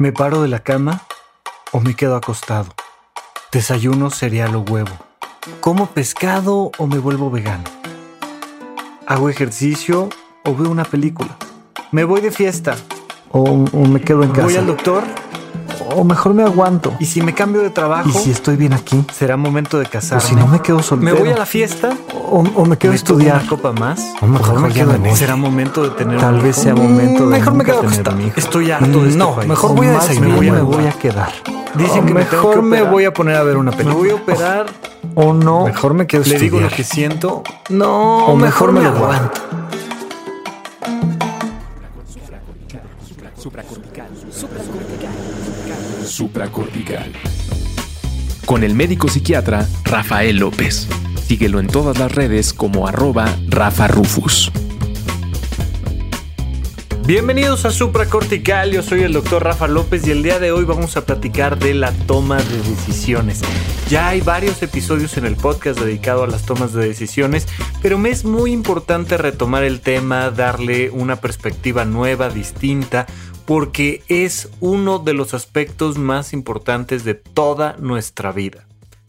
¿Me paro de la cama o me quedo acostado? ¿Desayuno cereal o huevo? ¿Como pescado o me vuelvo vegano? ¿Hago ejercicio o veo una película? ¿Me voy de fiesta o, o me quedo en casa? ¿Voy al doctor o mejor me aguanto? ¿Y si me cambio de trabajo? ¿Y si estoy bien aquí? ¿Será momento de casarme? ¿O si no me quedo soltero? ¿Me voy a la fiesta? ¿O, o me quedo a estudiar? una copa más? ¿O mejor, me quedo en ¿Será momento de tener Tal vez sea momento de Mejor me quedo acostado. Estoy harto de este No, mejor voy a desayunar. Me me voy a quedar. Dicen que mejor me, voy a poner a ver una película. Me voy a operar o no. Mejor me quedo Le digo lo que siento. No, o mejor, me, aguanto. Supracortical. Con el médico psiquiatra Rafael López. Síguelo en todas las redes como arroba Rafa Rufus. Bienvenidos a Supracortical, yo soy el doctor Rafa López y el día de hoy vamos a platicar de la toma de decisiones. Ya hay varios episodios en el podcast dedicado a las tomas de decisiones, pero me es muy importante retomar el tema, darle una perspectiva nueva, distinta, porque es uno de los aspectos más importantes de toda nuestra vida.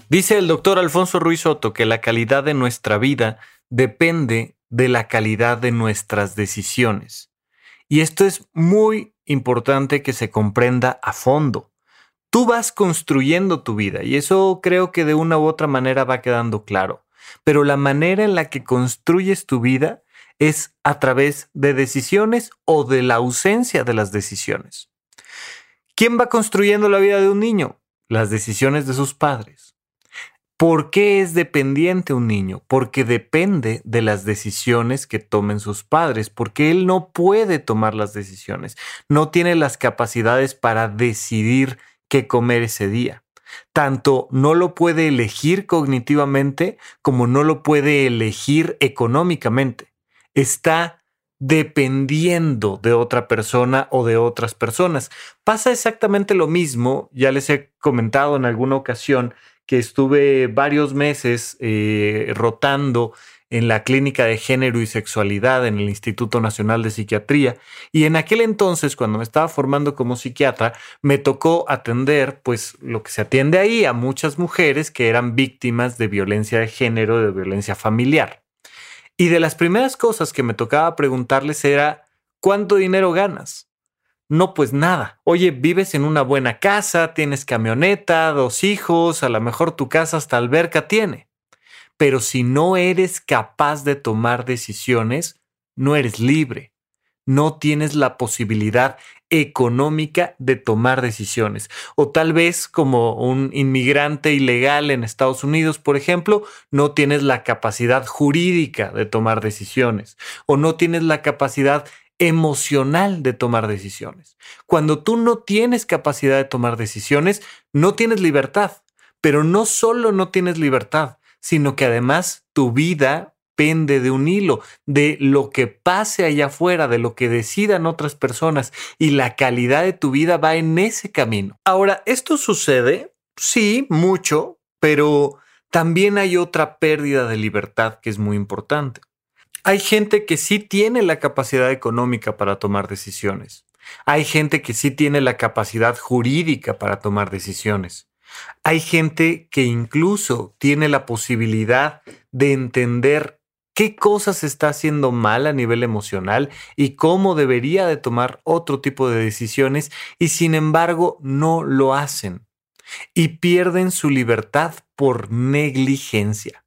Dice el doctor Alfonso Ruiz Soto que la calidad de nuestra vida depende de la calidad de nuestras decisiones. Y esto es muy importante que se comprenda a fondo. Tú vas construyendo tu vida y eso creo que de una u otra manera va quedando claro. Pero la manera en la que construyes tu vida es a través de decisiones o de la ausencia de las decisiones. ¿Quién va construyendo la vida de un niño? Las decisiones de sus padres. ¿Por qué es dependiente un niño? Porque depende de las decisiones que tomen sus padres, porque él no puede tomar las decisiones, no tiene las capacidades para decidir qué comer ese día. Tanto no lo puede elegir cognitivamente como no lo puede elegir económicamente. Está dependiendo de otra persona o de otras personas. Pasa exactamente lo mismo, ya les he comentado en alguna ocasión, que estuve varios meses eh, rotando en la Clínica de Género y Sexualidad en el Instituto Nacional de Psiquiatría. Y en aquel entonces, cuando me estaba formando como psiquiatra, me tocó atender, pues, lo que se atiende ahí a muchas mujeres que eran víctimas de violencia de género, de violencia familiar. Y de las primeras cosas que me tocaba preguntarles era, ¿cuánto dinero ganas? No, pues nada. Oye, vives en una buena casa, tienes camioneta, dos hijos, a lo mejor tu casa hasta alberca tiene. Pero si no eres capaz de tomar decisiones, no eres libre. No tienes la posibilidad económica de tomar decisiones. O tal vez como un inmigrante ilegal en Estados Unidos, por ejemplo, no tienes la capacidad jurídica de tomar decisiones. O no tienes la capacidad emocional de tomar decisiones. Cuando tú no tienes capacidad de tomar decisiones, no tienes libertad. Pero no solo no tienes libertad, sino que además tu vida de un hilo, de lo que pase allá afuera, de lo que decidan otras personas y la calidad de tu vida va en ese camino. Ahora, esto sucede, sí, mucho, pero también hay otra pérdida de libertad que es muy importante. Hay gente que sí tiene la capacidad económica para tomar decisiones. Hay gente que sí tiene la capacidad jurídica para tomar decisiones. Hay gente que incluso tiene la posibilidad de entender qué cosas está haciendo mal a nivel emocional y cómo debería de tomar otro tipo de decisiones y sin embargo no lo hacen y pierden su libertad por negligencia.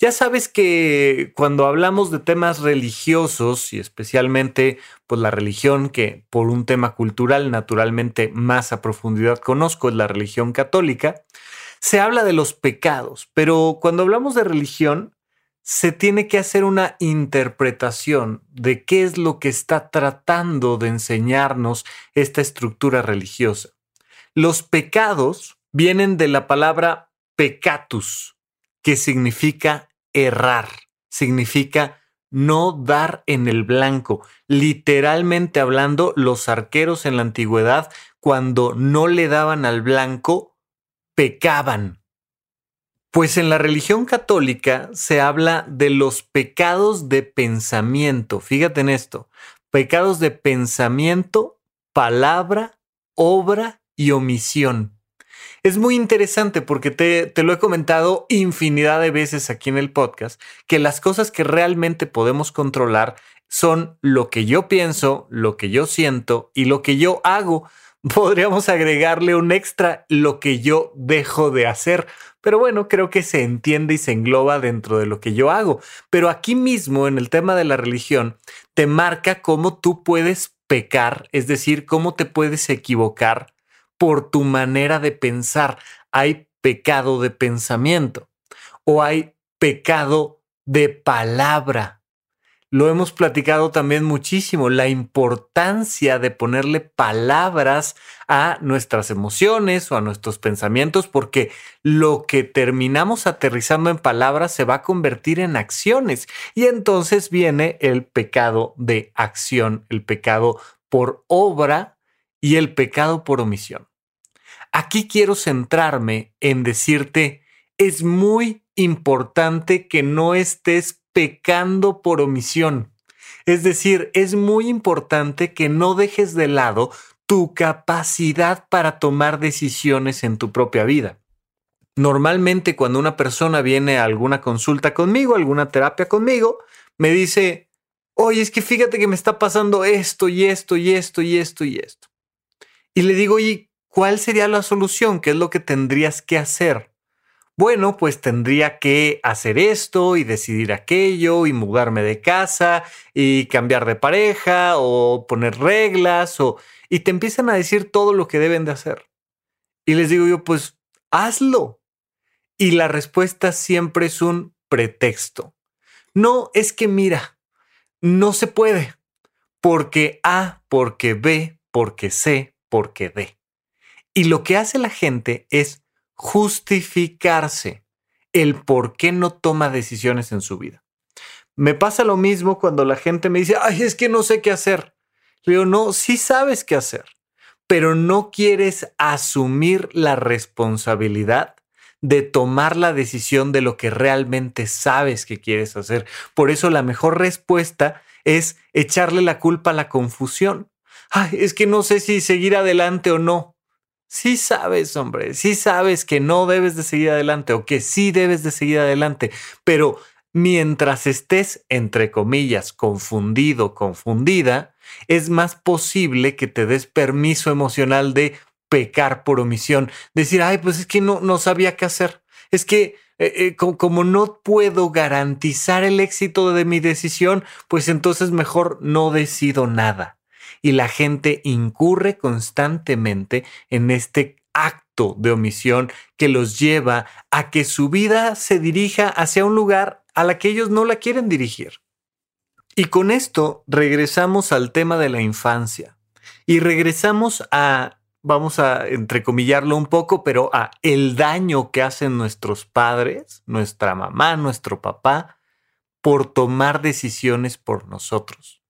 Ya sabes que cuando hablamos de temas religiosos y especialmente pues la religión que por un tema cultural naturalmente más a profundidad conozco es la religión católica, se habla de los pecados, pero cuando hablamos de religión se tiene que hacer una interpretación de qué es lo que está tratando de enseñarnos esta estructura religiosa. Los pecados vienen de la palabra pecatus, que significa errar, significa no dar en el blanco. Literalmente hablando, los arqueros en la antigüedad, cuando no le daban al blanco, pecaban. Pues en la religión católica se habla de los pecados de pensamiento. Fíjate en esto. Pecados de pensamiento, palabra obra y omisión. Es muy interesante porque te, te, lo he comentado infinidad de veces aquí en el podcast, que las cosas que realmente podemos controlar son lo que yo pienso, lo que yo siento y lo que yo hago. Podríamos agregarle un extra, lo que yo dejo de hacer. Pero bueno, creo que se entiende y se engloba dentro de lo que yo hago. Pero aquí mismo, en el tema de la religión, te marca cómo tú puedes pecar, es decir, cómo te puedes equivocar por tu manera de pensar. Hay pecado de pensamiento o hay pecado de palabra. Lo hemos platicado también muchísimo, la importancia de ponerle palabras a nuestras emociones o a nuestros pensamientos, porque lo que terminamos aterrizando en palabras se va a convertir en acciones. Y entonces viene el pecado de acción, el pecado por obra y el pecado por omisión. Aquí quiero centrarme en decirte, es muy importante que no estés pecando por omisión. Es decir, es muy importante que no dejes de lado tu capacidad para tomar decisiones en tu propia vida. Normalmente cuando una persona viene a alguna consulta conmigo, alguna terapia conmigo, me dice, oye, es que fíjate que me está pasando esto y esto y esto y esto y esto. Y le digo, oye, ¿cuál sería la solución? ¿Qué es lo que tendrías que hacer? Bueno, pues tendría que hacer esto y decidir aquello y mudarme de casa y cambiar de pareja o poner reglas o... Y te empiezan a decir todo lo que deben de hacer. Y les digo yo, pues hazlo. Y la respuesta siempre es un pretexto. No, es que mira, no se puede. Porque A, porque B, porque C, porque D. Y lo que hace la gente es justificarse el por qué no toma decisiones en su vida. Me pasa lo mismo cuando la gente me dice, ay, es que no sé qué hacer. Le digo, no, sí sabes qué hacer, pero no quieres asumir la responsabilidad de tomar la decisión de lo que realmente sabes que quieres hacer. Por eso la mejor respuesta es echarle la culpa a la confusión. Ay, es que no sé si seguir adelante o no. Sí sabes, hombre, sí sabes que no debes de seguir adelante o que sí debes de seguir adelante, pero mientras estés, entre comillas, confundido, confundida, es más posible que te des permiso emocional de pecar por omisión, decir, ay, pues es que no, no sabía qué hacer, es que eh, eh, como no puedo garantizar el éxito de mi decisión, pues entonces mejor no decido nada y la gente incurre constantemente en este acto de omisión que los lleva a que su vida se dirija hacia un lugar a la que ellos no la quieren dirigir. Y con esto regresamos al tema de la infancia y regresamos a, vamos a entrecomillarlo un poco, pero a el daño que hacen nuestros padres, nuestra mamá, nuestro papá, por tomar decisiones por nosotros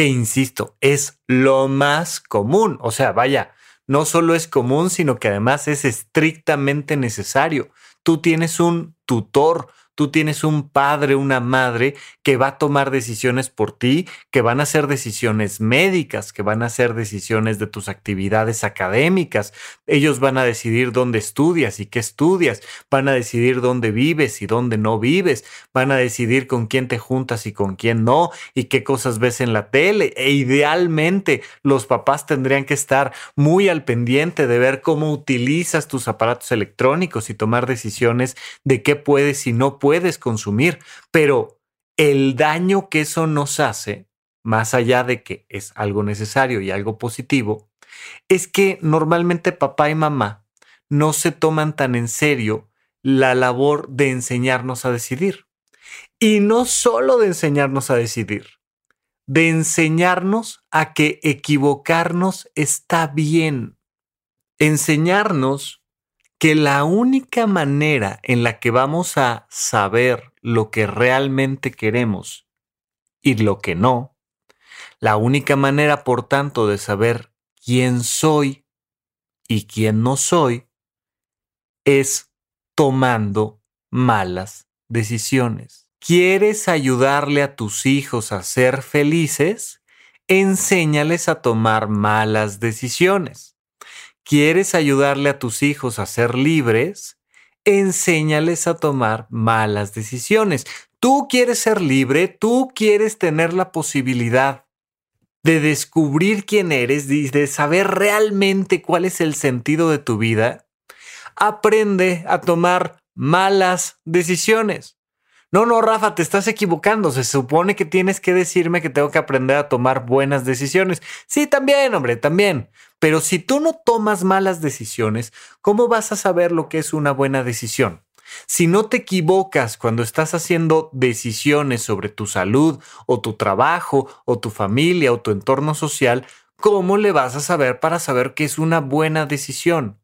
que, insisto, es lo más común. O sea, vaya, no solo es común, sino que además es estrictamente necesario. Tú tienes un tutor, tú tienes un padre, una madre que va a tomar decisiones por ti, que van a ser decisiones médicas, que van a ser decisiones de tus actividades académicas. Ellos van a decidir dónde estudias y qué estudias, van a decidir dónde vives y dónde no vives, van a decidir con quién te juntas y con quién no, y qué cosas ves en la tele. E idealmente los papás tendrían que estar muy al pendiente de ver cómo utilizas tus aparatos electrónicos y tomar decisiones de qué puedes y no puedes puedes consumir, pero el daño que eso nos hace, más allá de que es algo necesario y algo positivo, es que normalmente papá y mamá no se toman tan en serio la labor de enseñarnos a decidir. Y no solo de enseñarnos a decidir, de enseñarnos a que equivocarnos está bien. Enseñarnos que la única manera en la que vamos a saber lo que realmente queremos y lo que no, la única manera, por tanto, de saber quién soy y quién no soy, es tomando malas decisiones. ¿Quieres ayudarle a tus hijos a ser felices? Enséñales a tomar malas decisiones. ¿Quieres ayudarle a tus hijos a ser libres? Enséñales a tomar malas decisiones. Tú quieres ser libre, tú quieres tener la posibilidad de descubrir quién eres, y de saber realmente cuál es el sentido de tu vida. Aprende a tomar malas decisiones. No, no, Rafa, te estás equivocando. Se supone que tienes que decirme que tengo que aprender a tomar buenas decisiones. Sí, también, hombre, también. Pero si tú no tomas malas decisiones, ¿cómo vas a saber lo que es una buena decisión? Si no te equivocas cuando estás haciendo decisiones sobre tu salud o tu trabajo o tu familia o tu entorno social, ¿cómo le vas a saber para saber qué es una buena decisión?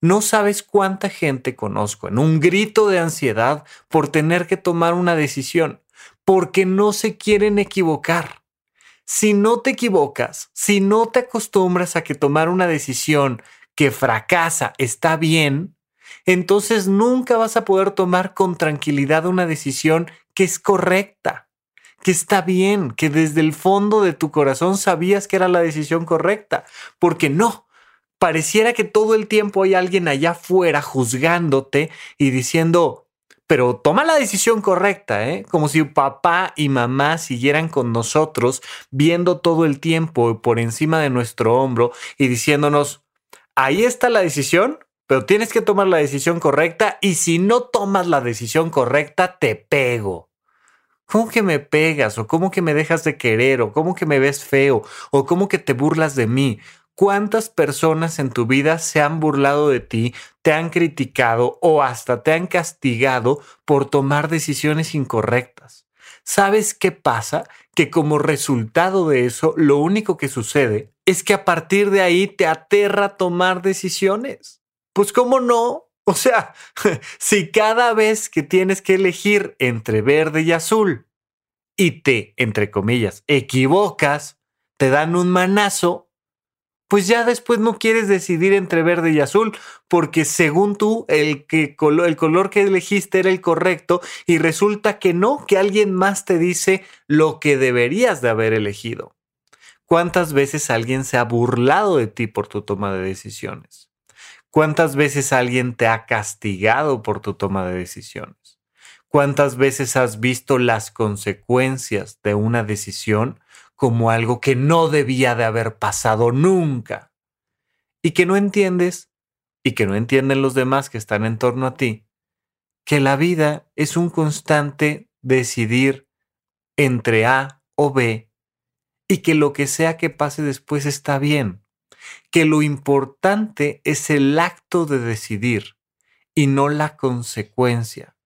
No sabes cuánta gente conozco en un grito de ansiedad por tener que tomar una decisión, porque no se quieren equivocar. Si no te equivocas, si no te acostumbras a que tomar una decisión que fracasa está bien, entonces nunca vas a poder tomar con tranquilidad una decisión que es correcta, que está bien, que desde el fondo de tu corazón sabías que era la decisión correcta, porque no, pareciera que todo el tiempo hay alguien allá afuera juzgándote y diciendo, pero toma la decisión correcta, ¿eh? Como si papá y mamá siguieran con nosotros viendo todo el tiempo por encima de nuestro hombro y diciéndonos, ahí está la decisión, pero tienes que tomar la decisión correcta y si no tomas la decisión correcta, te pego. ¿Cómo que me pegas? ¿O cómo que me dejas de querer? ¿O cómo que me ves feo? ¿O cómo que te burlas de mí? ¿Cuántas personas en tu vida se han burlado de ti, te han criticado o hasta te han castigado por tomar decisiones incorrectas? ¿Sabes qué pasa? Que como resultado de eso, lo único que sucede es que a partir de ahí te aterra tomar decisiones. Pues cómo no, o sea, si cada vez que tienes que elegir entre verde y azul y te, entre comillas, equivocas, te dan un manazo, pues ya después no quieres decidir entre verde y azul, porque según tú el, que, el color que elegiste era el correcto y resulta que no, que alguien más te dice lo que deberías de haber elegido. ¿Cuántas veces alguien se ha burlado de ti por tu toma de decisiones? ¿Cuántas veces alguien te ha castigado por tu toma de decisiones? ¿Cuántas veces has visto las consecuencias de una decisión como algo que no debía de haber pasado nunca y que no entiendes y que no entienden los demás que están en torno a ti, que la vida es un constante decidir entre A o B y que lo que sea que pase después está bien, que lo importante es el acto de decidir y no la consecuencia.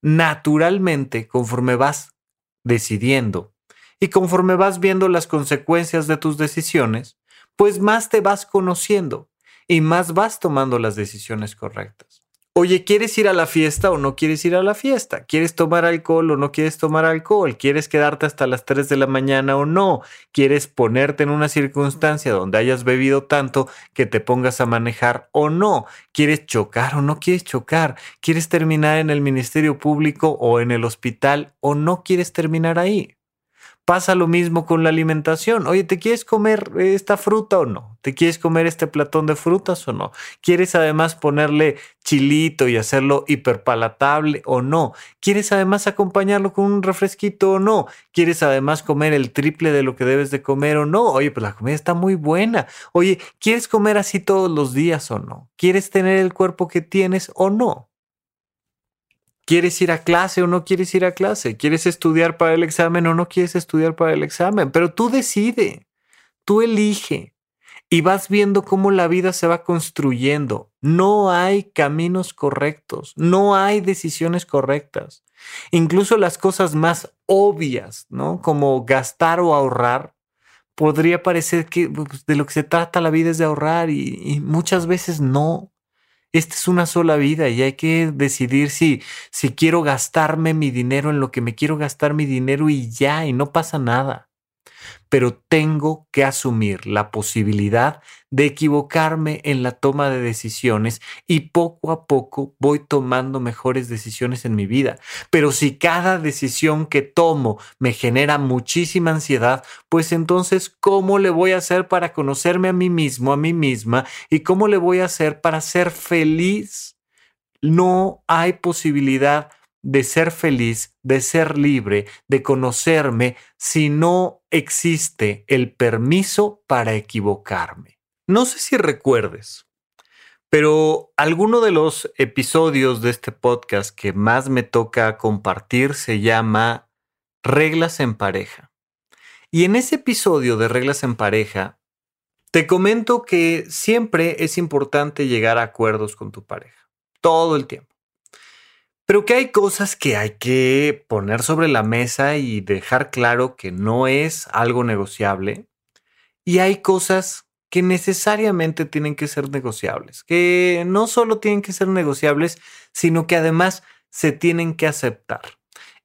Naturalmente, conforme vas decidiendo, y conforme vas viendo las consecuencias de tus decisiones, pues más te vas conociendo y más vas tomando las decisiones correctas. Oye, ¿quieres ir a la fiesta o no quieres ir a la fiesta? ¿Quieres tomar alcohol o no quieres tomar alcohol? ¿Quieres quedarte hasta las 3 de la mañana o no? ¿Quieres ponerte en una circunstancia donde hayas bebido tanto que te pongas a manejar o no? ¿Quieres chocar o no quieres chocar? ¿Quieres terminar en el Ministerio Público o en el hospital o no quieres terminar ahí? Pasa lo mismo con la alimentación. Oye, ¿te quieres comer esta fruta o no? ¿Te quieres comer este platón de frutas o no? ¿Quieres además ponerle chilito y hacerlo hiperpalatable o no? ¿Quieres además acompañarlo con un refresquito o no? ¿Quieres además comer el triple de lo que debes de comer o no? Oye, pues la comida está muy buena. Oye, ¿quieres comer así todos los días o no? ¿Quieres tener el cuerpo que tienes o no? ¿Quieres ir a clase o no quieres ir a clase? ¿Quieres estudiar para el examen o no quieres estudiar para el examen? Pero tú decide, tú elige y vas viendo cómo la vida se va construyendo. No hay caminos correctos, no hay decisiones correctas. Incluso las cosas más obvias, ¿no? Como gastar o ahorrar, podría parecer que pues, de lo que se trata la vida es de ahorrar y, y muchas veces no. Esta es una sola vida y hay que decidir si, si quiero gastarme mi dinero en lo que me quiero gastar mi dinero y ya, y no pasa nada. Pero tengo que asumir la posibilidad de equivocarme en la toma de decisiones y poco a poco voy tomando mejores decisiones en mi vida. Pero si cada decisión que tomo me genera muchísima ansiedad, pues entonces, ¿cómo le voy a hacer para conocerme a mí mismo, a mí misma? ¿Y cómo le voy a hacer para ser feliz? No hay posibilidad de ser feliz, de ser libre, de conocerme, si no existe el permiso para equivocarme. No sé si recuerdes, pero alguno de los episodios de este podcast que más me toca compartir se llama Reglas en pareja. Y en ese episodio de Reglas en pareja, te comento que siempre es importante llegar a acuerdos con tu pareja, todo el tiempo. Pero que hay cosas que hay que poner sobre la mesa y dejar claro que no es algo negociable. Y hay cosas que necesariamente tienen que ser negociables, que no solo tienen que ser negociables, sino que además se tienen que aceptar.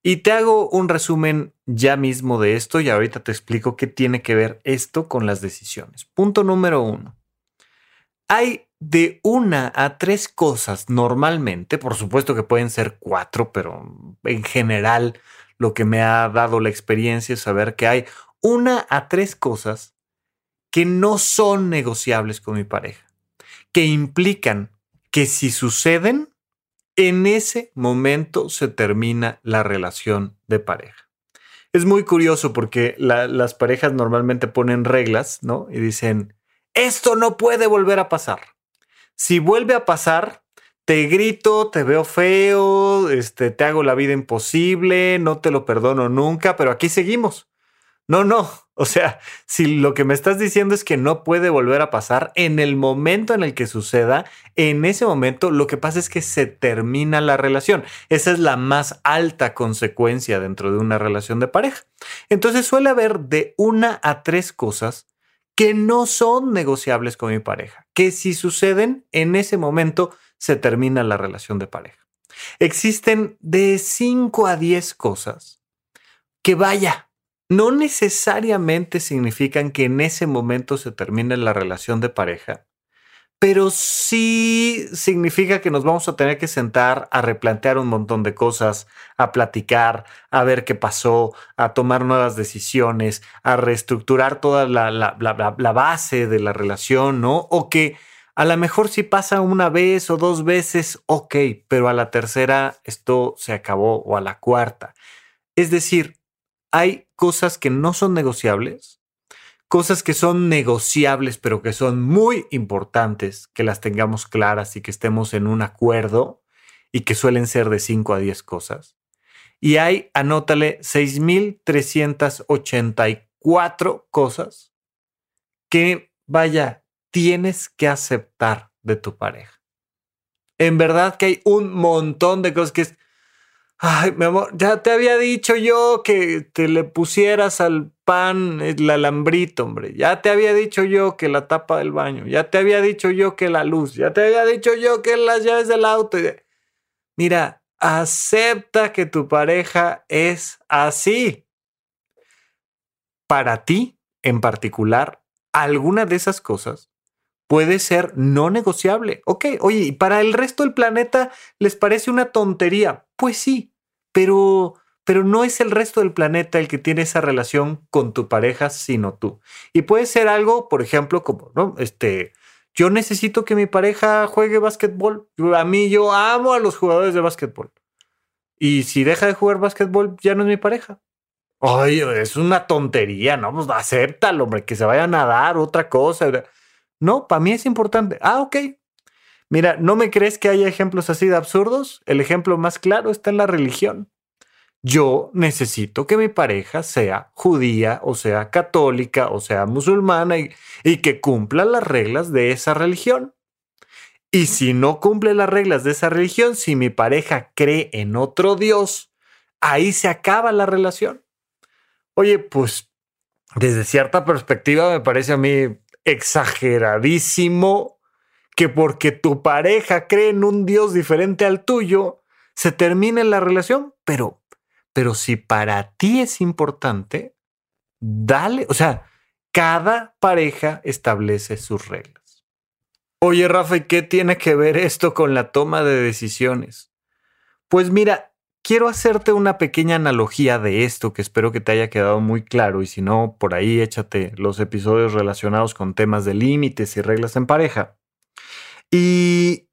Y te hago un resumen ya mismo de esto y ahorita te explico qué tiene que ver esto con las decisiones. Punto número uno. Hay de una a tres cosas normalmente, por supuesto que pueden ser cuatro, pero en general lo que me ha dado la experiencia es saber que hay una a tres cosas que no son negociables con mi pareja, que implican que si suceden, en ese momento se termina la relación de pareja. Es muy curioso porque las parejas normalmente ponen reglas, ¿no? Y dicen, esto no puede volver a pasar. Si vuelve a pasar, te grito, te veo feo, este, te hago la vida imposible, no te lo perdono nunca, pero aquí seguimos. No, no. O sea, si lo que me estás diciendo es que no puede volver a pasar en el momento en el que suceda, en ese momento lo que pasa es que se termina la relación. Esa es la más alta consecuencia dentro de una relación de pareja. Entonces suele haber de una a tres cosas que no son negociables con mi pareja, que si suceden, en ese momento se termina la relación de pareja. Existen de 5 a 10 cosas que vaya, no necesariamente significan que en ese momento se termine la relación de pareja, pero sí significa que nos vamos a tener que sentar a replantear un montón de cosas, a platicar, a ver qué pasó, a tomar nuevas decisiones, a reestructurar toda la, base de la relación, ¿no? O que a lo mejor si pasa una vez o dos veces, ok, pero a la tercera esto se acabó o a la cuarta. Es decir, hay cosas que no son negociables cosas que son negociables, pero que son muy importantes que las tengamos claras y que estemos en un acuerdo y que suelen ser de 5 a 10 cosas. Y hay, anótale, 6.384 cosas que, vaya, tienes que aceptar de tu pareja. En verdad que hay un montón de cosas que es, Ay, mi amor, ya te había dicho yo que te le pusieras al pan el alambrito, hombre. Ya te había dicho yo que la tapa del baño. Ya te había dicho yo que la luz. Ya te había dicho yo que las llaves del auto. Mira, acepta que tu pareja es así. Para ti, en particular, alguna de esas cosas puede ser no negociable. Ok, oye, ¿y para el resto del planeta les parece una tontería? Pues sí, pero, pero no es el resto del planeta el que tiene esa relación con tu pareja, sino tú. Y puede ser algo, por ejemplo, como, ¿no? Este, yo necesito que mi pareja juegue básquetbol. A mí yo amo a los jugadores de básquetbol. Y si deja de jugar básquetbol, ya no es mi pareja. Ay, es una tontería, ¿no? Pues acéptalo, hombre, que se vaya a nadar, otra cosa. No, para mí es importante. Ah, ok. Mira, ¿no me crees que haya ejemplos así de absurdos? El ejemplo más claro está en la religión. Yo necesito que mi pareja sea judía o sea católica o sea musulmana y, que cumpla las reglas de esa religión. Y si no cumple las reglas de esa religión, si mi pareja cree en otro Dios, ahí se acaba la relación. Oye, pues desde cierta perspectiva me parece a mí exageradísimo que porque tu pareja cree en un Dios diferente al tuyo, se termine la relación, pero, pero si para ti es importante, dale, o sea, cada pareja establece sus reglas. Oye, Rafa, ¿qué tiene que ver esto con la toma de decisiones? Pues mira, quiero hacerte una pequeña analogía de esto que espero que te haya quedado muy claro y si no, por ahí échate los episodios relacionados con temas de límites y reglas en pareja. Y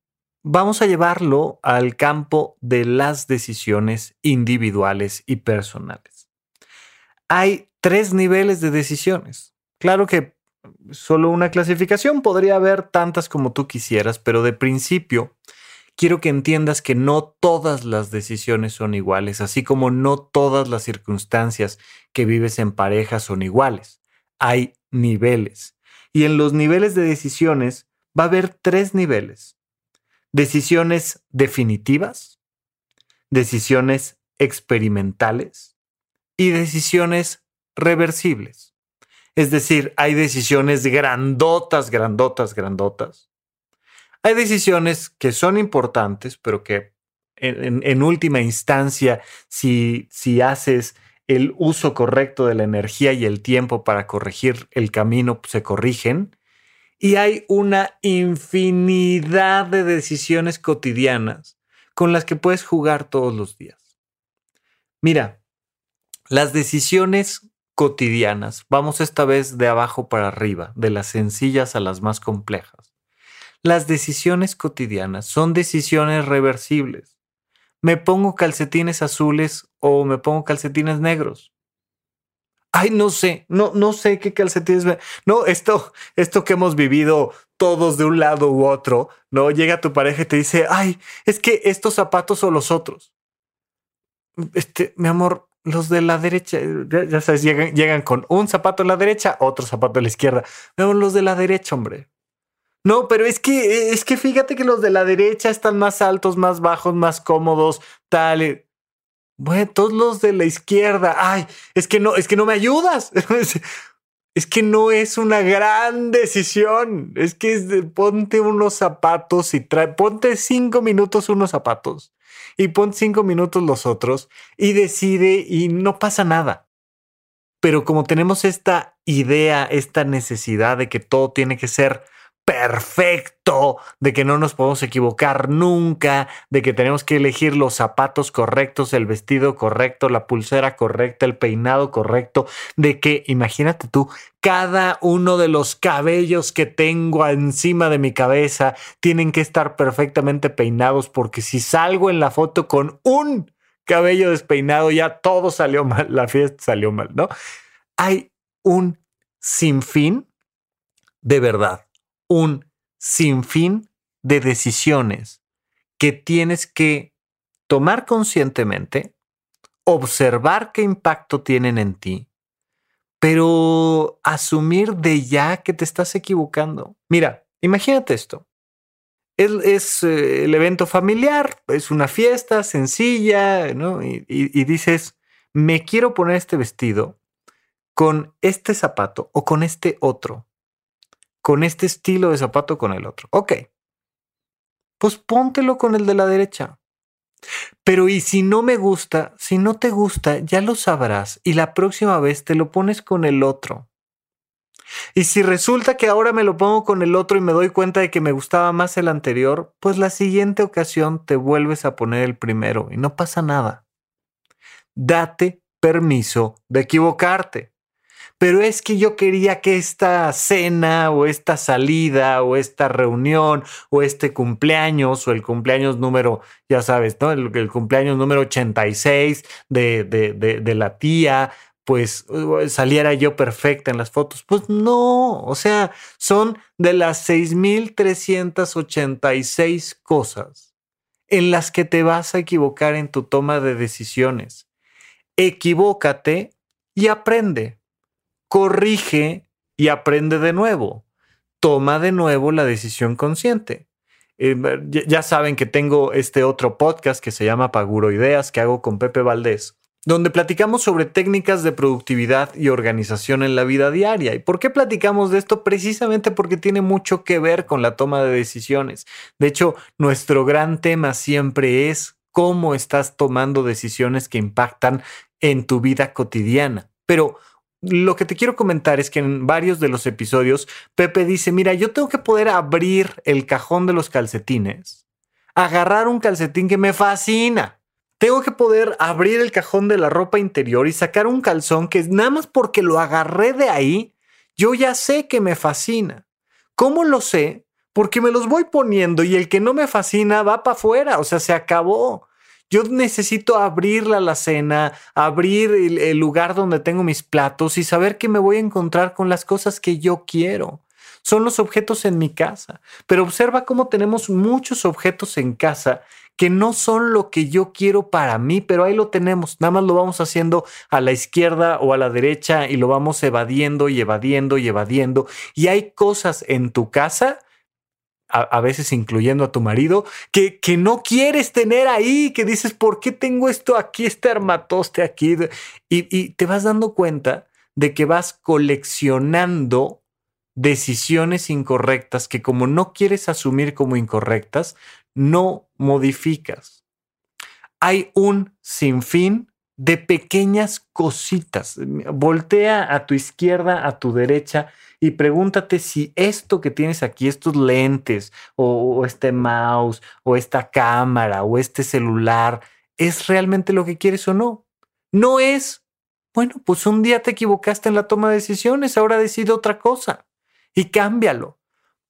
vamos a llevarlo al campo de las decisiones individuales y personales. Hay tres niveles de decisiones. Claro que solo una clasificación podría haber tantas como tú quisieras, pero de principio quiero que entiendas que no todas las decisiones son iguales, así como no todas las circunstancias que vives en pareja son iguales. Hay niveles. Y en los niveles de decisiones va a haber tres niveles. Decisiones definitivas, decisiones experimentales y decisiones reversibles. Es decir, hay decisiones grandotas, grandotas, grandotas. Hay decisiones que son importantes, pero que en, última instancia, si, si haces el uso correcto de la energía y el tiempo para corregir el camino, se corrigen. Y hay una infinidad de decisiones cotidianas con las que puedes jugar todos los días. Mira, las decisiones cotidianas, vamos esta vez de abajo para arriba, de las sencillas a las más complejas. Las decisiones cotidianas son decisiones reversibles. ¿Me pongo calcetines azules o me pongo calcetines negros? Ay, no sé, no, no sé qué calcetines. No, esto, esto que hemos vivido todos de un lado u otro, no llega tu pareja y te dice, ay, es que estos zapatos o los otros. Este, mi amor, los de la derecha, ya, sabes, llegan, llegan, con un zapato a la derecha, otro zapato a la izquierda. No, los de la derecha, hombre. No, pero es que, es que fíjate que los de la derecha están más altos, más bajos, más cómodos, tal. Bueno, todos los de la izquierda. Ay, es que no, es que no me ayudas. es que no es una gran decisión. Es que es ponte unos zapatos y trae, ponte cinco minutos unos zapatos y ponte cinco minutos los otros y decide y no pasa nada. Pero como tenemos esta idea, esta necesidad de que todo tiene que ser perfecto, de que no nos podemos equivocar nunca, de que tenemos que elegir los zapatos correctos, el vestido correcto, la pulsera correcta, el peinado correcto, de que, imagínate tú, cada uno de los cabellos que tengo encima de mi cabeza tienen que estar perfectamente peinados porque si salgo en la foto con un cabello despeinado ya todo salió mal, la fiesta salió mal, ¿no? Hay un sinfín de verdad un sinfín de decisiones que tienes que tomar conscientemente, observar qué impacto tienen en ti, pero asumir de ya que te estás equivocando. Mira, imagínate esto. Es, eh, el evento familiar, es una fiesta sencilla, ¿no? y dices, me quiero poner este vestido con este zapato o con este otro con este estilo de zapato con el otro. Ok. Pues póntelo con el de la derecha. Pero y si no me gusta, si no te gusta, ya lo sabrás y la próxima vez te lo pones con el otro. Y si resulta que ahora me lo pongo con el otro y me doy cuenta de que me gustaba más el anterior, pues la siguiente ocasión te vuelves a poner el primero y no pasa nada. Date permiso de equivocarte pero es que yo quería que esta cena o esta salida o esta reunión o este cumpleaños o el cumpleaños número, ya sabes, ¿no? El, cumpleaños número 86 de, de, de, de la tía, pues uh, saliera yo perfecta en las fotos. Pues no, o sea, son de las 6.386 cosas en las que te vas a equivocar en tu toma de decisiones. Equivócate y aprende corrige y aprende de nuevo. Toma de nuevo la decisión consciente. Eh, ya saben que tengo este otro podcast que se llama Paguro Ideas que hago con Pepe Valdés, donde platicamos sobre técnicas de productividad y organización en la vida diaria. ¿Y por qué platicamos de esto? Precisamente porque tiene mucho que ver con la toma de decisiones. De hecho, nuestro gran tema siempre es cómo estás tomando decisiones que impactan en tu vida cotidiana. Pero lo que te quiero comentar es que en varios de los episodios Pepe dice, mira, yo tengo que poder abrir el cajón de los calcetines, agarrar un calcetín que me fascina. Tengo que poder abrir el cajón de la ropa interior y sacar un calzón que nada más porque lo agarré de ahí, yo ya sé que me fascina. ¿Cómo lo sé? Porque me los voy poniendo y el que no me fascina va para afuera, o sea, se acabó. Yo necesito abrir la alacena, abrir el, lugar donde tengo mis platos y saber que me voy a encontrar con las cosas que yo quiero. Son los objetos en mi casa. Pero observa cómo tenemos muchos objetos en casa que no son lo que yo quiero para mí, pero ahí lo tenemos. Nada más lo vamos haciendo a la izquierda o a la derecha y lo vamos evadiendo y evadiendo y evadiendo. Y hay cosas en tu casa a, veces incluyendo a tu marido, que, que no quieres tener ahí, que dices, ¿por qué tengo esto aquí, este armatoste aquí? Y, y te vas dando cuenta de que vas coleccionando decisiones incorrectas que como no quieres asumir como incorrectas, no modificas. Hay un sinfín de pequeñas cositas. Voltea a tu izquierda, a tu derecha y pregúntate si esto que tienes aquí, estos lentes o, este mouse o esta cámara o este celular, es realmente lo que quieres o no. No es. Bueno, pues un día te equivocaste en la toma de decisiones, ahora decide otra cosa y cámbialo,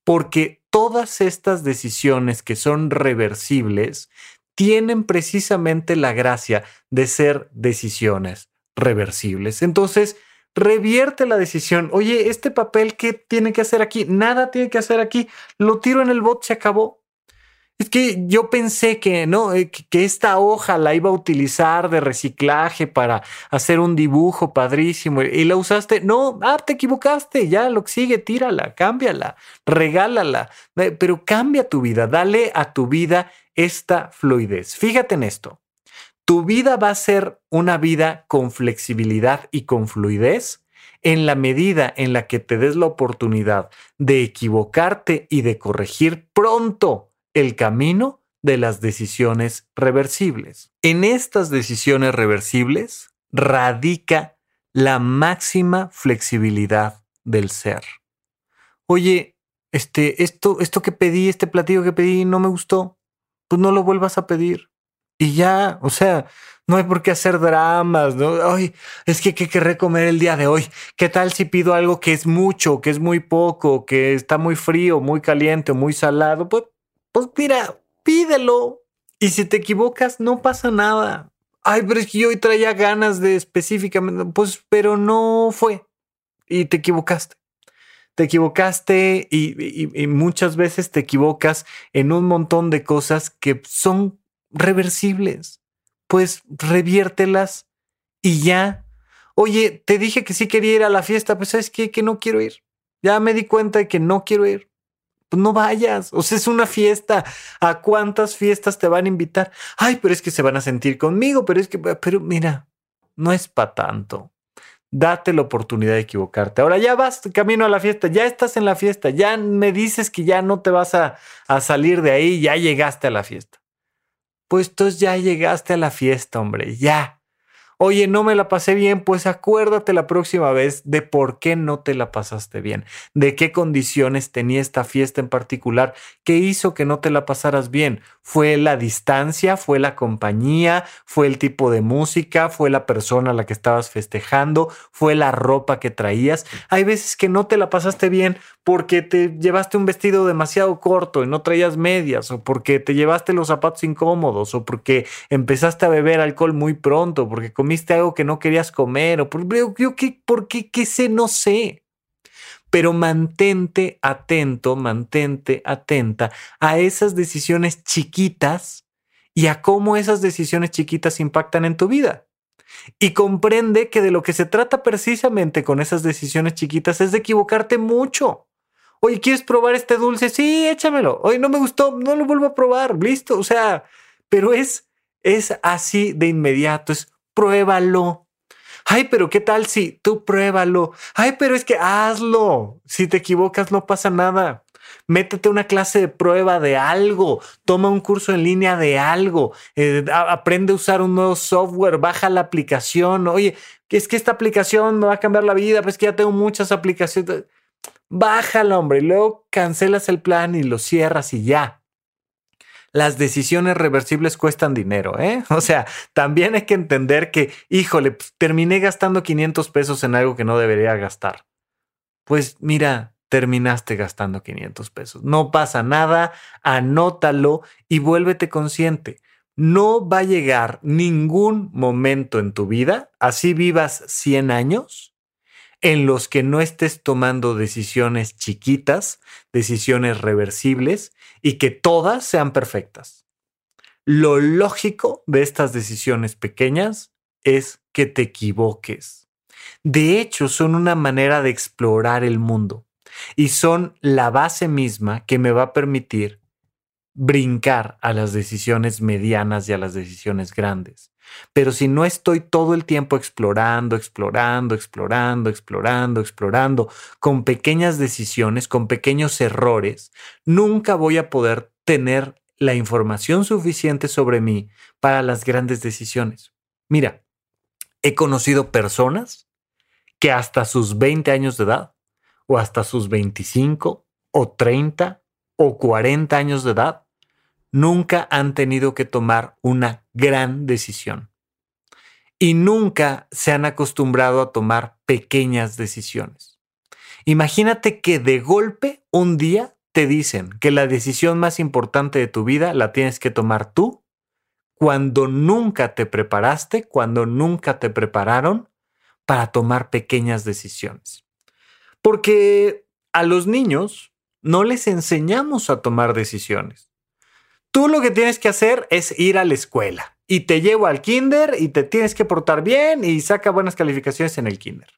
porque todas estas decisiones que son reversibles tienen precisamente la gracia de ser decisiones reversibles. Entonces, revierte la decisión. Oye, este papel, ¿qué tiene que hacer aquí? Nada tiene que hacer aquí. Lo tiro en el bot, se acabó. Es que yo pensé que no, eh, que esta hoja la iba a utilizar de reciclaje para hacer un dibujo padrísimo. Y la usaste. No, ah, te equivocaste. Ya lo que sigue, tírala, cámbiala, regálala, eh, pero cambia tu vida, dale a tu vida esta fluidez. Fíjate en esto. Tu vida va a ser una vida con flexibilidad y con fluidez en la medida en la que te des la oportunidad de equivocarte y de corregir pronto el camino de las decisiones reversibles. En estas decisiones reversibles radica la máxima flexibilidad del ser. Oye, este, esto, esto que pedí, este platillo que pedí no me gustó, pues no lo vuelvas a pedir y ya, o sea, no hay por qué hacer dramas, ¿no? Ay, es que ¿qué querré comer el día de hoy? ¿Qué tal si pido algo que es mucho, que es muy poco, que está muy frío, muy caliente, muy salado? Pues, pues mira, pídelo. Y si te equivocas, no pasa nada. Ay, pero es que yo hoy traía ganas de específicamente, pues, pero no fue. Y te equivocaste. Te equivocaste y, muchas veces te equivocas en un montón de cosas que son reversibles. Pues reviértelas y ya. Oye, te dije que sí quería ir a la fiesta, pues sabes qué, que no quiero ir. Ya me di cuenta de que no quiero ir. Pues no vayas. O sea, es una fiesta. ¿A cuántas fiestas te van a invitar? Ay, pero es que se van a sentir conmigo, pero es que, pero mira, no es para tanto. Date la oportunidad de equivocarte. Ahora ya vas camino a la fiesta, ya estás en la fiesta, ya me dices que ya no te vas a, a salir de ahí, ya llegaste a la fiesta. Pues tú ya llegaste a la fiesta, hombre, ya. Oye, no me la pasé bien, pues acuérdate la próxima vez de por qué no te la pasaste bien, de qué condiciones tenía esta fiesta en particular, qué hizo que no te la pasaras bien. ¿Fue la distancia? ¿Fue la compañía? ¿Fue el tipo de música? ¿Fue la persona a la que estabas festejando? ¿Fue la ropa que traías? Hay veces que no te la pasaste bien porque te llevaste un vestido demasiado corto y no traías medias, o porque te llevaste los zapatos incómodos, o porque empezaste a beber alcohol muy pronto, porque comiste algo que no querías comer, o por, yo, ¿qué, por qué, qué sé, no sé. Pero mantente atento, mantente atenta a esas decisiones chiquitas y a cómo esas decisiones chiquitas impactan en tu vida. Y comprende que de lo que se trata precisamente con esas decisiones chiquitas es de equivocarte mucho. Oye, ¿quieres probar este dulce? Sí, échamelo. Oye, no me gustó, no lo vuelvo a probar. Listo. O sea, pero es, es así de inmediato, es pruébalo. Ay, pero ¿qué tal si tú pruébalo? Ay, pero es que hazlo. Si te equivocas, no pasa nada. Métete una clase de prueba de algo, toma un curso en línea de algo, eh, aprende a usar un nuevo software, baja la aplicación. Oye, es que esta aplicación me va a cambiar la vida, pues que ya tengo muchas aplicaciones. Bájala, hombre, y luego cancelas el plan y lo cierras y ya las decisiones reversibles cuestan dinero, ¿eh? O sea, también hay que entender que, híjole, pues, terminé gastando 500 pesos en algo que no debería gastar. Pues mira, terminaste gastando 500 pesos. No pasa nada, anótalo y vuélvete consciente. No va a llegar ningún momento en tu vida, así vivas 100 años, en los que no estés tomando decisiones chiquitas, decisiones reversibles y que todas sean perfectas. Lo lógico de estas decisiones pequeñas es que te equivoques. De hecho, son una manera de explorar el mundo y son la base misma que me va a permitir brincar a las decisiones medianas y a las decisiones grandes. Pero si no estoy todo el tiempo explorando, explorando, explorando, explorando, explorando, con pequeñas decisiones, con pequeños errores, nunca voy a poder tener la información suficiente sobre mí para las grandes decisiones. Mira, he conocido personas que hasta sus 20 años de edad, o hasta sus 25, o 30, o 40 años de edad, nunca han tenido que tomar una gran decisión y nunca se han acostumbrado a tomar pequeñas decisiones. Imagínate que de golpe un día te dicen que la decisión más importante de tu vida la tienes que tomar tú cuando nunca te preparaste, cuando nunca te prepararon para tomar pequeñas decisiones. Porque a los niños no les enseñamos a tomar decisiones. Tú lo que tienes que hacer es ir a la escuela y te llevo al kinder y te tienes que portar bien y saca buenas calificaciones en el kinder.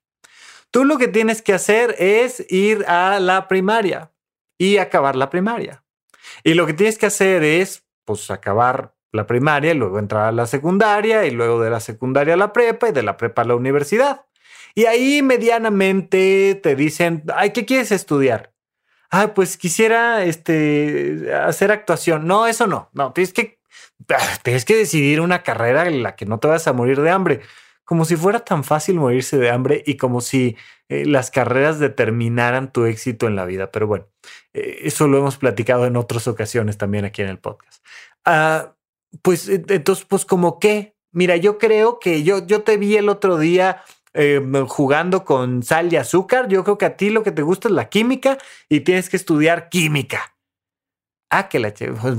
Tú lo que tienes que hacer es ir a la primaria y acabar la primaria. Y lo que tienes que hacer es, pues, acabar la primaria y luego entrar a la secundaria y luego de la secundaria a la prepa y de la prepa a la universidad. Y ahí medianamente te dicen, ay, ¿qué quieres estudiar? Ah, pues quisiera este, hacer actuación. No, eso no. No, tienes que, ah, tienes que decidir una carrera en la que no te vas a morir de hambre. Como si fuera tan fácil morirse de hambre y como si eh, las carreras determinaran tu éxito en la vida. Pero bueno, eh, eso lo hemos platicado en otras ocasiones también aquí en el podcast. Ah, pues entonces, pues como qué. Mira, yo creo que yo, yo te vi el otro día eh, jugando con sal y azúcar. Yo creo que a ti lo que te gusta es la química y tienes que estudiar química. Ah, que la pues,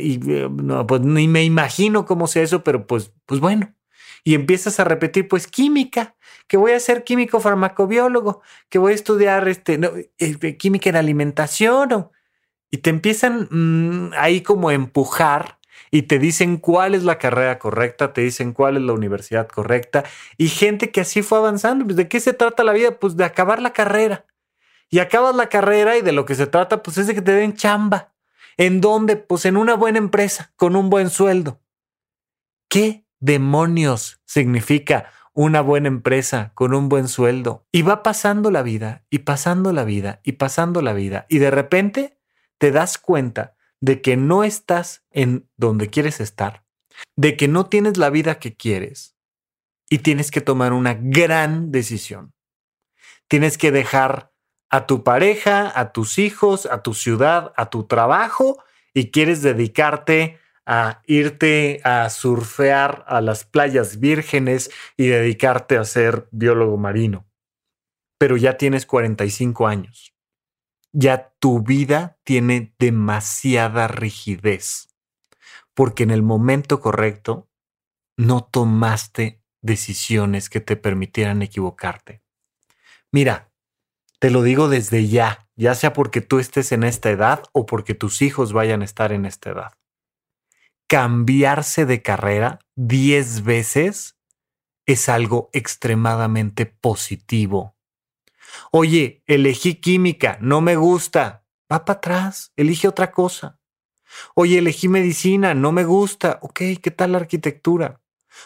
y, eh, no, pues ni me imagino cómo sea eso, pero pues, pues bueno. Y empiezas a repetir, pues química, que voy a ser químico farmacobiólogo, que voy a estudiar este, eh, química en alimentación. y te empiezan mm, ahí como a empujar y te dicen cuál es la carrera correcta, te dicen cuál es la universidad correcta y gente que así fue avanzando. Pues, ¿De qué se trata la vida? Pues de acabar la carrera. Y acabas la carrera y de lo que se trata pues es de que te den chamba. ¿En dónde? Pues en una buena empresa, con un buen sueldo. ¿Qué demonios significa una buena empresa con un buen sueldo? Y va pasando la vida y pasando la vida y pasando la vida y de repente te das cuenta de que no estás en donde quieres estar, de que no tienes la vida que quieres y tienes que tomar una gran decisión. Tienes que dejar a tu pareja, a tus hijos, a tu ciudad, a tu trabajo y quieres dedicarte a irte a surfear a las playas vírgenes y dedicarte a ser biólogo marino. Pero ya tienes 45 años ya tu vida tiene demasiada rigidez, porque en el momento correcto no tomaste decisiones que te permitieran equivocarte. Mira, te lo digo desde ya, ya sea porque tú estés en esta edad o porque tus hijos vayan a estar en esta edad. Cambiarse de carrera 10 veces es algo extremadamente positivo Oye, elegí química, no me gusta. Va para atrás, elige otra cosa. Oye, elegí medicina, no me gusta. Ok, ¿qué tal la arquitectura?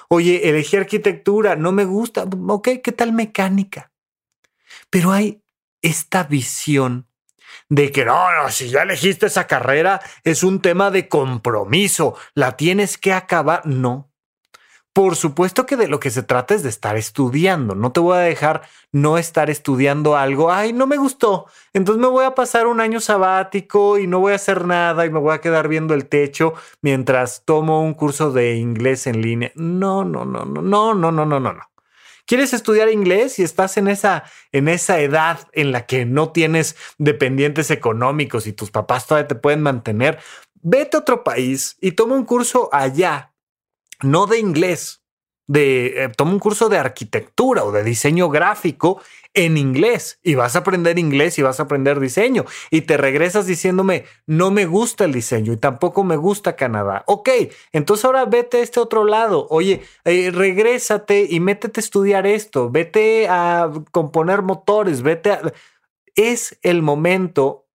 Oye, elegí arquitectura, no me gusta. Ok, ¿qué tal mecánica? Pero hay esta visión de que no, no, si ya elegiste esa carrera, es un tema de compromiso, la tienes que acabar. No, por supuesto que de lo que se trata es de estar estudiando. No te voy a dejar no estar estudiando algo. Ay, no me gustó. Entonces me voy a pasar un año sabático y no voy a hacer nada y me voy a quedar viendo el techo mientras tomo un curso de inglés en línea. No, no, no, no, no, no, no, no, no. ¿Quieres estudiar inglés y estás en esa, en esa edad en la que no tienes dependientes económicos y tus papás todavía te pueden mantener? Vete a otro país y toma un curso allá no de inglés, de eh, toma un curso de arquitectura o de diseño gráfico en inglés y vas a aprender inglés y vas a aprender diseño y te regresas diciéndome no me gusta el diseño y tampoco me gusta Canadá. Ok, entonces ahora vete a este otro lado. Oye, eh, regrésate y métete a estudiar esto, vete a componer motores, vete a... Es el momento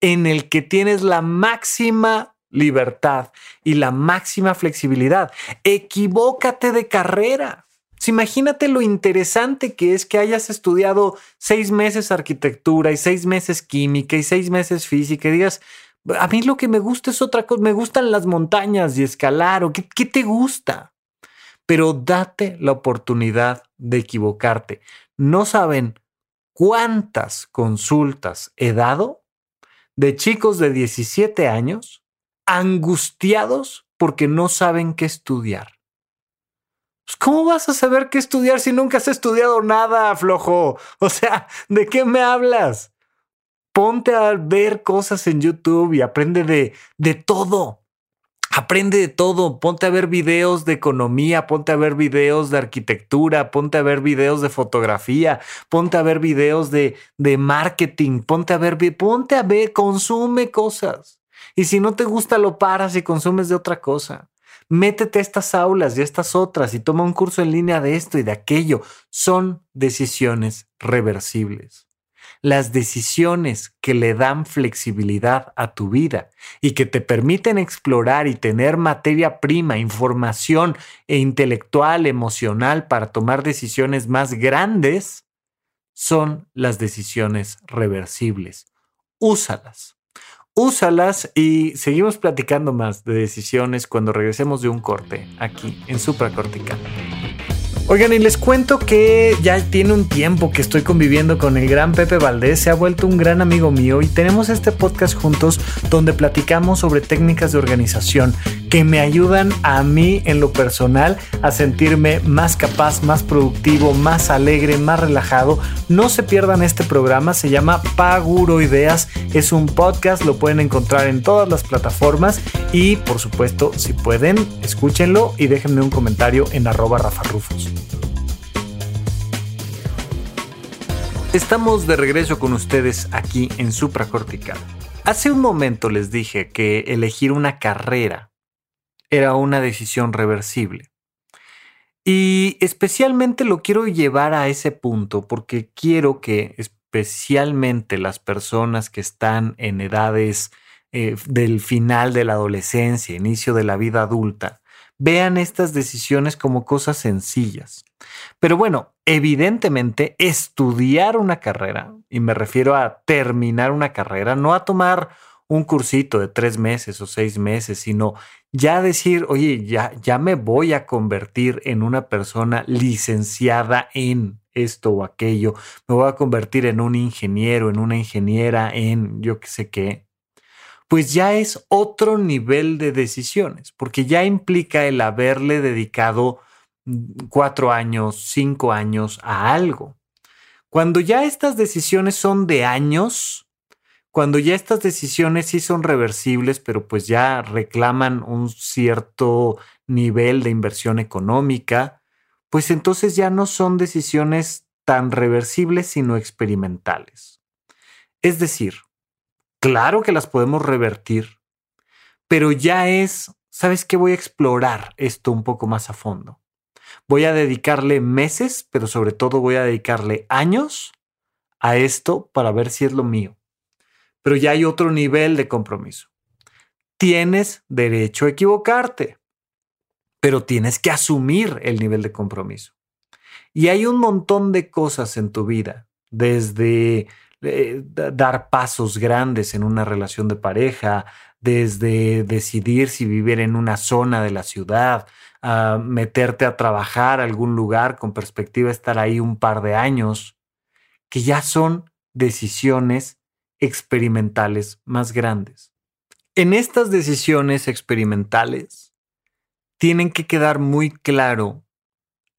en el que tienes la máxima libertad y la máxima flexibilidad. Equivócate de carrera. imagínate lo interesante que es que hayas estudiado seis meses arquitectura y seis meses química y seis meses física y digas, a mí lo que me gusta es otra cosa, me gustan las montañas y escalar o qué, qué te gusta. Pero date la oportunidad de equivocarte. No saben cuántas consultas he dado de chicos de 17 años angustiados porque no saben qué estudiar. Pues, ¿Cómo vas a saber qué estudiar si nunca has estudiado nada, flojo? O sea, ¿de qué me hablas? Ponte a ver cosas en YouTube y aprende de, de todo. Aprende de todo, ponte a ver videos de economía, ponte a ver videos de arquitectura, ponte a ver videos de fotografía, ponte a ver videos de, de marketing, ponte a ver, ponte a ver, consume cosas. Y si no te gusta, lo paras y consumes de otra cosa. Métete a estas aulas y a estas otras y toma un curso en línea de esto y de aquello. Son decisiones reversibles. Las decisiones que le dan flexibilidad a tu vida y que te permiten explorar y tener materia prima, información e intelectual, emocional para tomar decisiones más grandes, son las decisiones reversibles. Úsalas úsalas y seguimos platicando más de decisiones cuando regresemos de un corte aquí en Supracortical. Oigan, y les cuento que ya tiene un tiempo que estoy conviviendo con el gran Pepe Valdés, se ha vuelto un gran amigo mío y tenemos este podcast juntos donde platicamos sobre técnicas de organización que me ayudan a mí en lo personal a sentirme más capaz, más productivo, más alegre, más relajado. No se pierdan este programa, se llama Paguro Ideas, es un podcast, lo pueden encontrar en todas las plataformas y por supuesto, si pueden, escúchenlo y déjenme un comentario en arroba Rafa Rufus. Estamos de regreso con ustedes aquí en Supracortical. Hace un momento les dije que elegir una carrera era una decisión reversible. Y especialmente lo quiero llevar a ese punto porque quiero que especialmente las personas que están en edades eh, del final de la adolescencia, inicio de la vida adulta, vean estas decisiones como cosas sencillas. Pero bueno, evidentemente estudiar una carrera, y me refiero a terminar una carrera, no a tomar un cursito de tres meses o seis meses, sino ya decir, oye, ya, ya me voy a convertir en una persona licenciada en esto o aquello, me voy a convertir en un ingeniero, en una ingeniera, en yo qué sé qué, pues ya es otro nivel de decisiones, porque ya implica el haberle dedicado mm, cuatro años, cinco años a algo. Cuando ya estas decisiones son de años, cuando ya estas decisiones sí son reversibles, pero pues ya reclaman un cierto nivel de inversión económica, pues entonces ya no son decisiones tan reversibles, sino experimentales. Es decir, Claro que las podemos revertir, pero ya es, ¿sabes qué? Voy a explorar esto un poco más a fondo. Voy a dedicarle meses, pero sobre todo voy a dedicarle años a esto para ver si es lo mío. Pero ya hay otro nivel de compromiso. Tienes derecho a equivocarte. pero tienes que asumir el nivel de compromiso. Y hay un montón de cosas en tu vida, desde eh, dar pasos grandes en una relación de pareja, desde decidir si vivir en una zona de la ciudad, a meterte a trabajar a algún lugar con perspectiva de estar ahí un par de años, que ya son decisiones experimentales más grandes. En estas decisiones experimentales tienen que quedar muy claro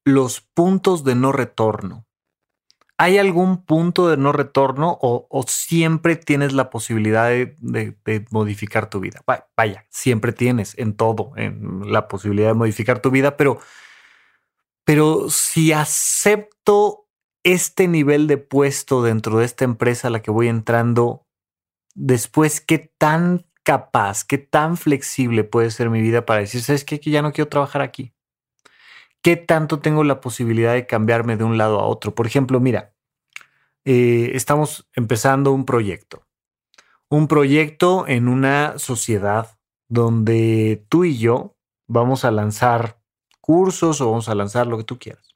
los puntos de no retorno. ¿Hay algún punto de no retorno o, siempre tienes la posibilidad de, modificar tu vida? Vaya, siempre tienes en todo en la posibilidad de modificar tu vida, pero, pero si acepto este nivel de puesto dentro de esta empresa a la que voy entrando, después, ¿qué tan capaz, qué tan flexible puede ser mi vida para decir, sabes qué? que ya no quiero trabajar aquí? ¿Qué tanto tengo la posibilidad de cambiarme de un lado a otro? Por ejemplo, mira, eh, estamos empezando un proyecto. Un proyecto en una sociedad donde tú y yo vamos a lanzar cursos o vamos a lanzar lo que tú quieras.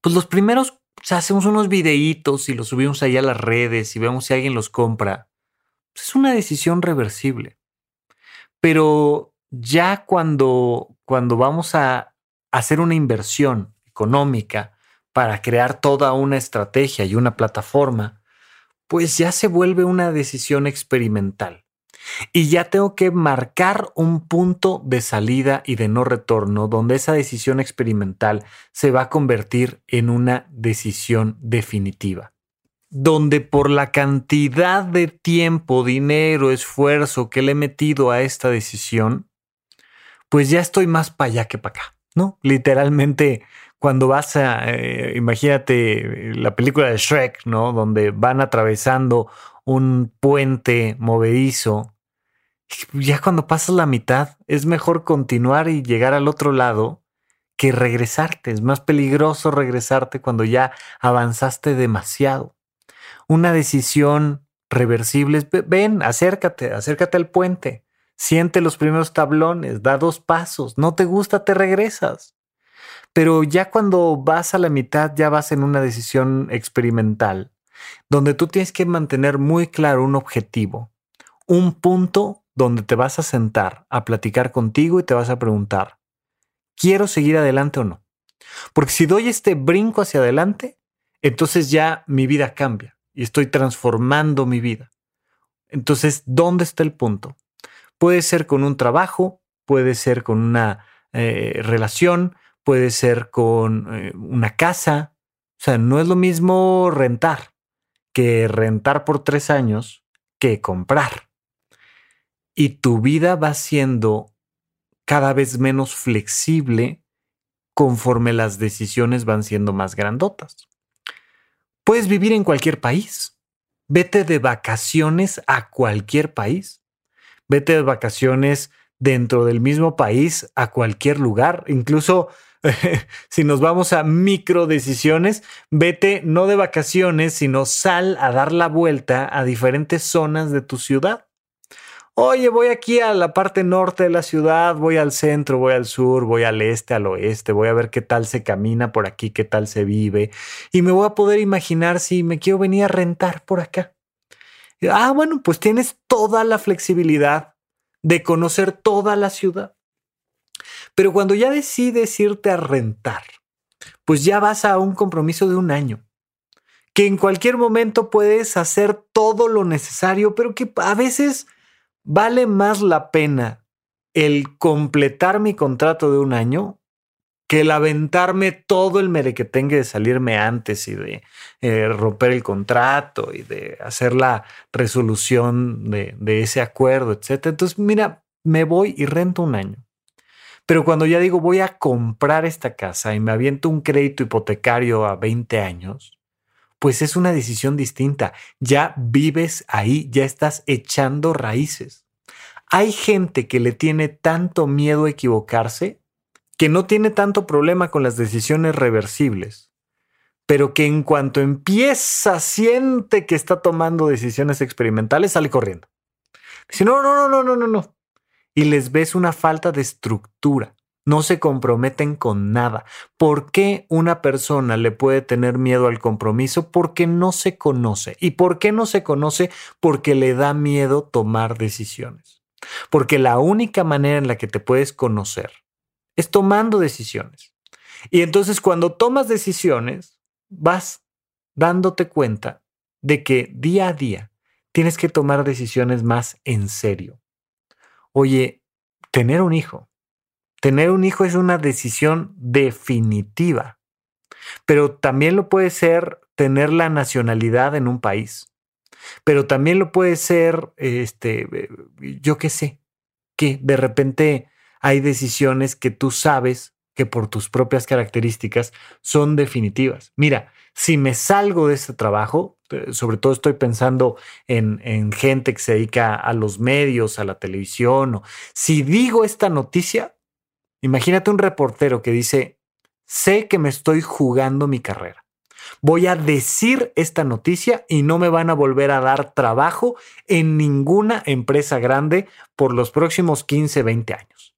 Pues los primeros, hacemos unos videitos y los subimos ahí a las redes y vemos si alguien los compra. Pues es una decisión reversible. Pero ya cuando, cuando vamos a hacer una inversión económica para crear toda una estrategia y una plataforma, pues ya se vuelve una decisión experimental. Y ya tengo que marcar un punto de salida y de no retorno donde esa decisión experimental se va a convertir en una decisión definitiva. Donde por la cantidad de tiempo, dinero, esfuerzo que le he metido a esta decisión, pues ya estoy más para allá que para acá. ¿no? Literalmente, cuando vas a, eh, imagínate la película de Shrek, ¿no? Donde van atravesando un puente movedizo. Ya cuando pasas la mitad, es mejor continuar y llegar al otro lado que regresarte. Es más peligroso regresarte cuando ya avanzaste demasiado. Una decisión reversible es, ven, acércate, acércate al puente Siente los primeros tablones, da dos pasos, no te gusta, te regresas. Pero ya cuando vas a la mitad, ya vas en una decisión experimental, donde tú tienes que mantener muy claro un objetivo, un punto donde te vas a sentar a platicar contigo y te vas a preguntar, ¿quiero seguir adelante o no? Porque si doy este brinco hacia adelante, entonces ya mi vida cambia y estoy transformando mi vida. Entonces, ¿dónde está el punto? Puede ser con un trabajo, puede ser con una eh, relación, puede ser con eh, una casa. O sea, no es lo mismo rentar que rentar por tres años que comprar. Y tu vida va siendo cada vez menos flexible conforme las decisiones van siendo más grandotas. Puedes vivir en cualquier país. Vete de vacaciones a cualquier país vete de vacaciones dentro del mismo país a cualquier lugar, incluso si nos vamos a micro decisiones, vete no de vacaciones, sino sal a dar la vuelta a diferentes zonas de tu ciudad. Oye, voy aquí a la parte norte de la ciudad, voy al centro, voy al sur, voy al este, al oeste, voy a ver qué tal se camina por aquí, qué tal se vive, y me voy a poder imaginar si me quiero venir a rentar por acá. Ah, bueno, pues tienes toda la flexibilidad de conocer toda la ciudad. Pero cuando ya decides irte a rentar, pues ya vas a un compromiso de un año, que en cualquier momento puedes hacer todo lo necesario, pero que a veces vale más la pena el completar mi contrato de un año que el aventarme todo el merequetengue de salirme antes y de eh, romper el contrato y de hacer la resolución de, de ese acuerdo, etc. Entonces, mira, me voy y rento un año. Pero cuando ya digo voy a comprar esta casa y me aviento un crédito hipotecario a 20 años, pues es una decisión distinta. Ya vives ahí, ya estás echando raíces. Hay gente que le tiene tanto miedo a equivocarse que no tiene tanto problema con las decisiones reversibles, pero que en cuanto empieza, siente que está tomando decisiones experimentales, sale corriendo. Dice, no, no, no, no, no, no, no. Y les ves una falta de estructura. no se comprometen con nada. ¿Por qué una persona le puede tener miedo al compromiso? Porque no se conoce. ¿Y por qué no se conoce? Porque le da miedo tomar decisiones. Porque la única manera en la que te puedes conocer es tomando decisiones. Y entonces cuando tomas decisiones, vas dándote cuenta de que día a día tienes que tomar decisiones más en serio. Oye, tener un hijo Tener un hijo es una decisión definitiva, pero también lo puede ser tener la nacionalidad en un país, pero también lo puede ser, este, yo qué sé, que de repente hay decisiones que tú sabes que por tus propias características son definitivas. Mira, si me salgo de este trabajo, eh, sobre todo estoy pensando en, en, gente que se dedica a los medios, a la televisión, si digo esta noticia, Imagínate un reportero que dice, sé que me estoy jugando mi carrera. Voy a decir esta noticia y no me van a volver a dar trabajo en ninguna empresa grande por los próximos 15, 20 años.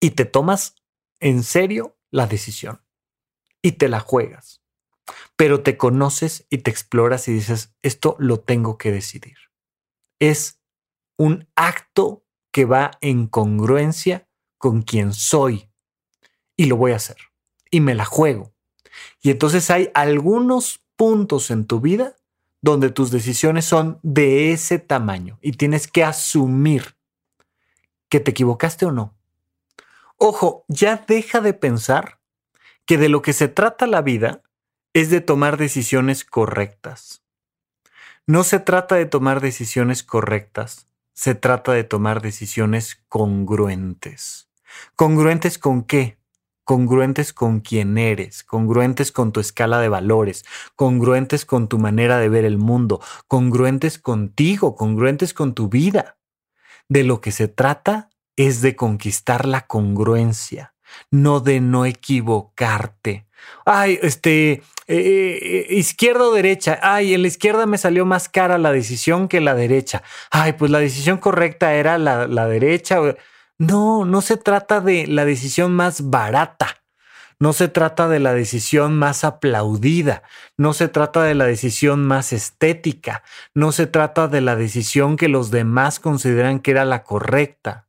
Y te tomas en serio la decisión y te la juegas. Pero te conoces y te exploras y dices, esto lo tengo que decidir. Es un acto que va en congruencia con quien soy y lo voy a hacer y me la juego. Y entonces hay algunos puntos en tu vida donde tus decisiones son de ese tamaño y tienes que asumir que te equivocaste o no. Ojo, ya deja de pensar que de lo que se trata la vida es de tomar decisiones correctas. No se trata de tomar decisiones correctas, se trata de tomar decisiones congruentes. ¿Congruentes con qué? Congruentes con quién eres, congruentes con tu escala de valores, congruentes con tu manera de ver el mundo, congruentes contigo, congruentes con tu vida. De lo que se trata es de conquistar la congruencia, no de no equivocarte. Ay, este, eh, eh, izquierda o derecha. Ay, en la izquierda me salió más cara la decisión que la derecha. Ay, pues la decisión correcta era la, la derecha. No, no se trata de la decisión más barata. No se trata de la decisión más aplaudida, no se trata de la decisión más estética, no se trata de la decisión que los demás consideran que era la correcta.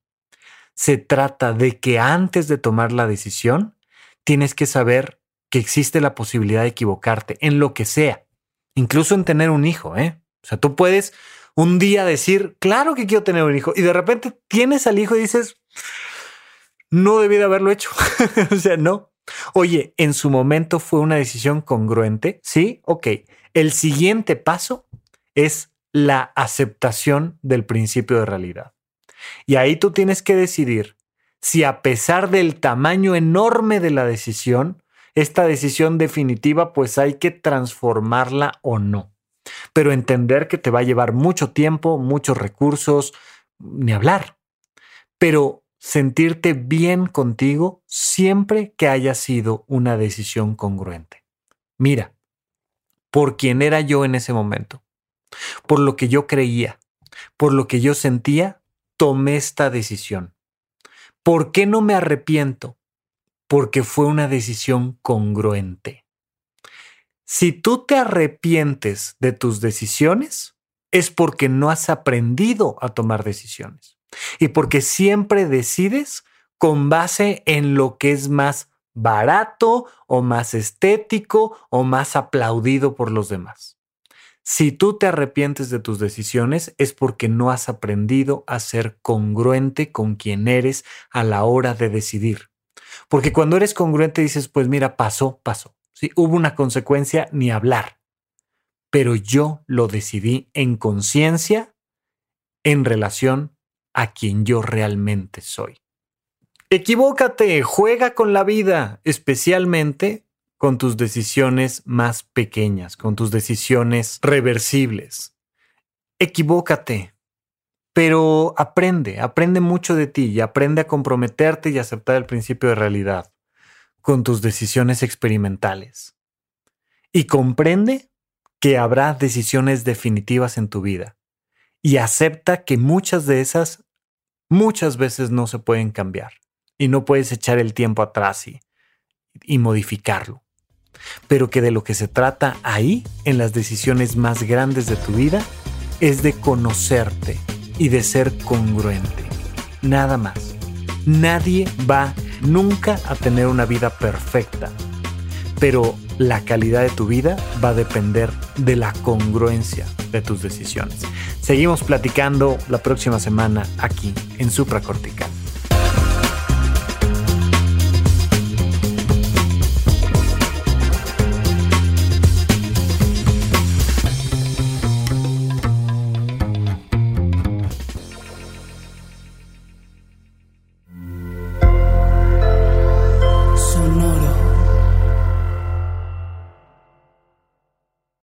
Se trata de que antes de tomar la decisión, tienes que saber que existe la posibilidad de equivocarte en lo que sea, incluso en tener un hijo, ¿eh? O sea, tú puedes un día decir, claro que quiero tener un hijo, y de repente tienes al hijo y dices, no debí de haberlo hecho. o sea, no. Oye, en su momento fue una decisión congruente. Sí, ok. El siguiente paso es la aceptación del principio de realidad. Y ahí tú tienes que decidir si a pesar del tamaño enorme de la decisión, esta decisión definitiva, pues hay que transformarla o no. Pero entender que te va a llevar mucho tiempo, muchos recursos, ni hablar. Pero sentirte bien contigo siempre que haya sido una decisión congruente. Mira, por quién era yo en ese momento, por lo que yo creía, por lo que yo sentía, tomé esta decisión. ¿Por qué no me arrepiento? Porque fue una decisión congruente. Si tú te arrepientes de tus decisiones, es porque no has aprendido a tomar decisiones y porque siempre decides con base en lo que es más barato o más estético o más aplaudido por los demás. Si tú te arrepientes de tus decisiones es porque no has aprendido a ser congruente con quien eres a la hora de decidir. Porque cuando eres congruente dices, pues mira, pasó, pasó. Si hubo una consecuencia, ni hablar. Pero yo lo decidí en conciencia en relación a quien yo realmente soy. Equivócate, juega con la vida, especialmente con tus decisiones más pequeñas, con tus decisiones reversibles. Equivócate, pero aprende, aprende mucho de ti y aprende a comprometerte y aceptar el principio de realidad con tus decisiones experimentales. Y comprende que habrá decisiones definitivas en tu vida y acepta que muchas de esas muchas veces no se pueden cambiar. y no puedes echar el tiempo atrás y, y modificarlo. Pero que de lo que se trata ahí, en las decisiones más grandes de tu vida, es de conocerte y de ser congruente. Nada más. Nadie va nunca a tener una vida perfecta, pero la calidad de tu vida va a depender de la congruencia de tus decisiones. Seguimos platicando la próxima semana aquí en Supracortical.